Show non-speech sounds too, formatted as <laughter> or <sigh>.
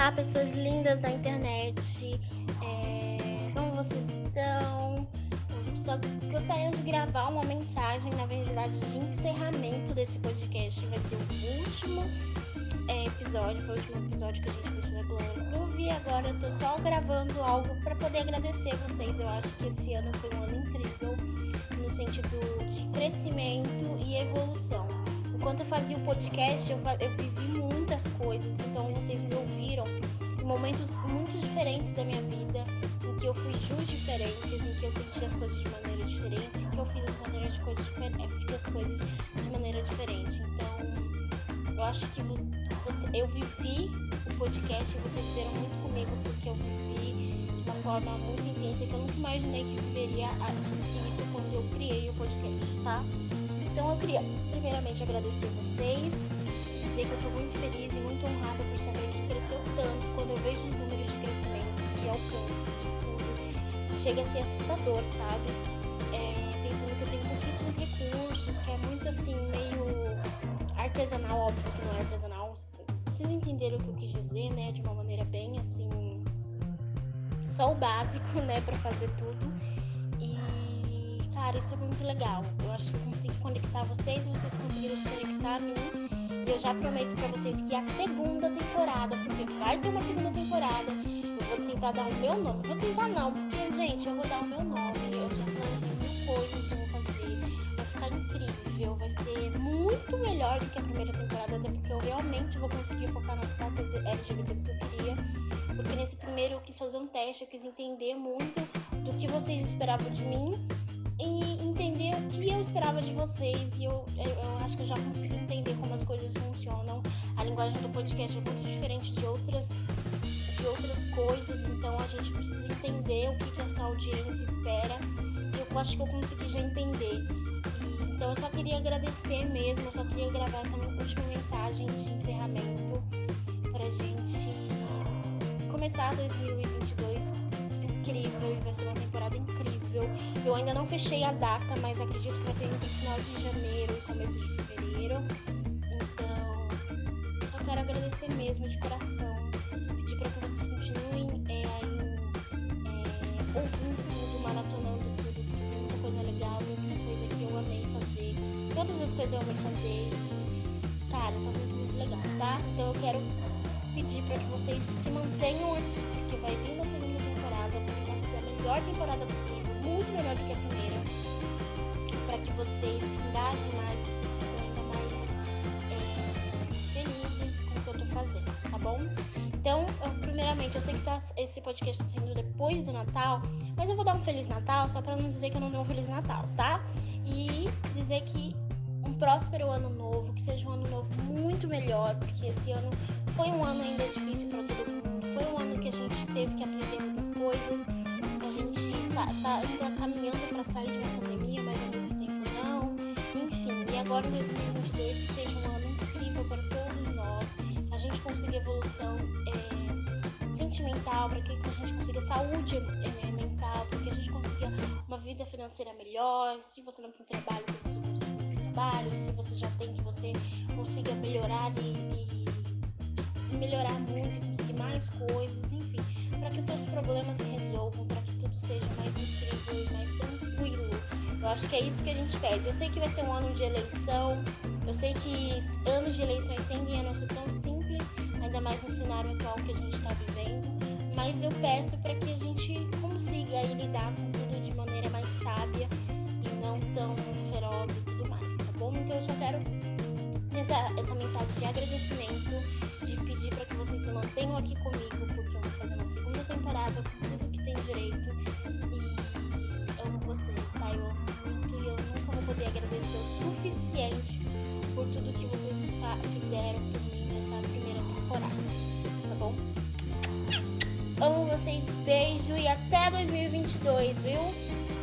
Olá, pessoas lindas da internet. É... Como vocês estão? Só gostaria de gravar uma mensagem, na verdade, de encerramento desse podcast. Vai ser o último é, episódio, foi o último episódio que a gente fez na Globo e agora eu tô só gravando algo para poder agradecer vocês. Eu acho que esse ano foi um ano incrível no sentido de crescimento e evolução. Enquanto eu fazia o podcast, eu, eu vivi muitas coisas, então vocês me ouviram em momentos muito diferentes da minha vida, em que eu fui jus diferentes, em que eu senti as coisas de maneira diferente, em que eu fiz as, maneiras de coisas, fiz as coisas de maneira diferente. Então, eu acho que você, eu vivi o podcast e vocês viram muito comigo porque eu vivi de uma forma muito intensa que eu nunca imaginei que viveria isso quando eu criei o podcast, tá? Então eu queria primeiramente agradecer vocês, dizer que eu estou muito feliz e muito honrada por saber que cresceu tanto quando eu vejo os números de crescimento, de alcance, de tudo. Chega a ser assustador, sabe? É, pensando que eu tenho pouquíssimos recursos, que é muito assim, meio artesanal, óbvio que não é artesanal. Vocês entenderam o que eu quis dizer, né? De uma maneira bem assim. Só o básico, <laughs> né, para fazer tudo cara, isso é muito legal. Eu acho que eu consegui conectar vocês, vocês conseguiram se conectar a mim. E eu já prometo para vocês que a segunda temporada, porque vai ter uma segunda temporada, eu vou tentar dar o meu nome. Vou tentar não, porque, gente, eu vou dar o meu nome. Eu já planejei mil coisas que eu vou fazer. Vai ficar incrível, vai ser muito melhor do que a primeira temporada, até porque eu realmente vou conseguir focar nas pautas LGBTs que eu queria. Porque nesse primeiro eu quis fazer um teste, eu quis entender muito do que vocês esperavam de mim e entender o que eu esperava de vocês. E eu, eu acho que eu já consegui entender como as coisas funcionam. A linguagem do podcast é muito diferente de outras, de outras coisas, então a gente precisa entender o que, que essa audiência espera. E eu acho que eu consegui já entender. E, então eu só queria agradecer mesmo, eu só queria gravar essa minha última mensagem de encerramento pra gente começar 2022 Eu ainda não fechei a data, mas acredito que vai ser entre final de janeiro e começo de fevereiro. Então, só quero agradecer mesmo de coração. Pedir para que vocês continuem é, aí, é, ouvindo tudo, maratonando tudo, muita coisa legal, muita coisa que eu amei fazer. Todas as coisas eu amei fazer. Cara, tá muito, muito legal, tá? Então eu quero pedir para que vocês se mantenham aqui, porque vai vir uma segunda melhor temporada possível, melhor do que a primeira, para que vocês se engajem mais, vocês fiquem ainda mais é, felizes com o que eu tô fazendo, tá bom? Então, eu, primeiramente, eu sei que tá, esse podcast está saindo depois do Natal, mas eu vou dar um Feliz Natal só para não dizer que eu não dei um Feliz Natal, tá? E dizer que um próspero ano novo, que seja um ano novo muito melhor, porque esse ano foi um ano ainda difícil para todo mundo, foi um ano que a gente teve que aprender muitas coisas tá ainda caminhando para sair de uma pandemia, mas ao mesmo tempo não. Enfim, e agora em 2022 que seja um ano incrível para todos nós, que a gente consiga evolução é, sentimental, para que a gente consiga saúde é, mental, para que a gente consiga uma vida financeira melhor. Se você não tem trabalho, que você consiga um trabalho. Se você já tem, que você consiga melhorar e, e melhorar muito, conseguir mais coisas, enfim, para que seus problemas se acho que é isso que a gente pede. Eu sei que vai ser um ano de eleição, eu sei que anos de eleições tendem a não ser tão simples, ainda mais no cenário atual que a gente está vivendo, mas eu peço para que a gente consiga lidar com tudo de maneira mais sábia e não tão feroz e tudo mais, tá bom? Então eu só quero essa, essa mensagem de agradecimento, o suficiente por tudo que vocês fizeram por mim nessa primeira temporada, tá bom? Amo vocês, beijo e até 2022, viu?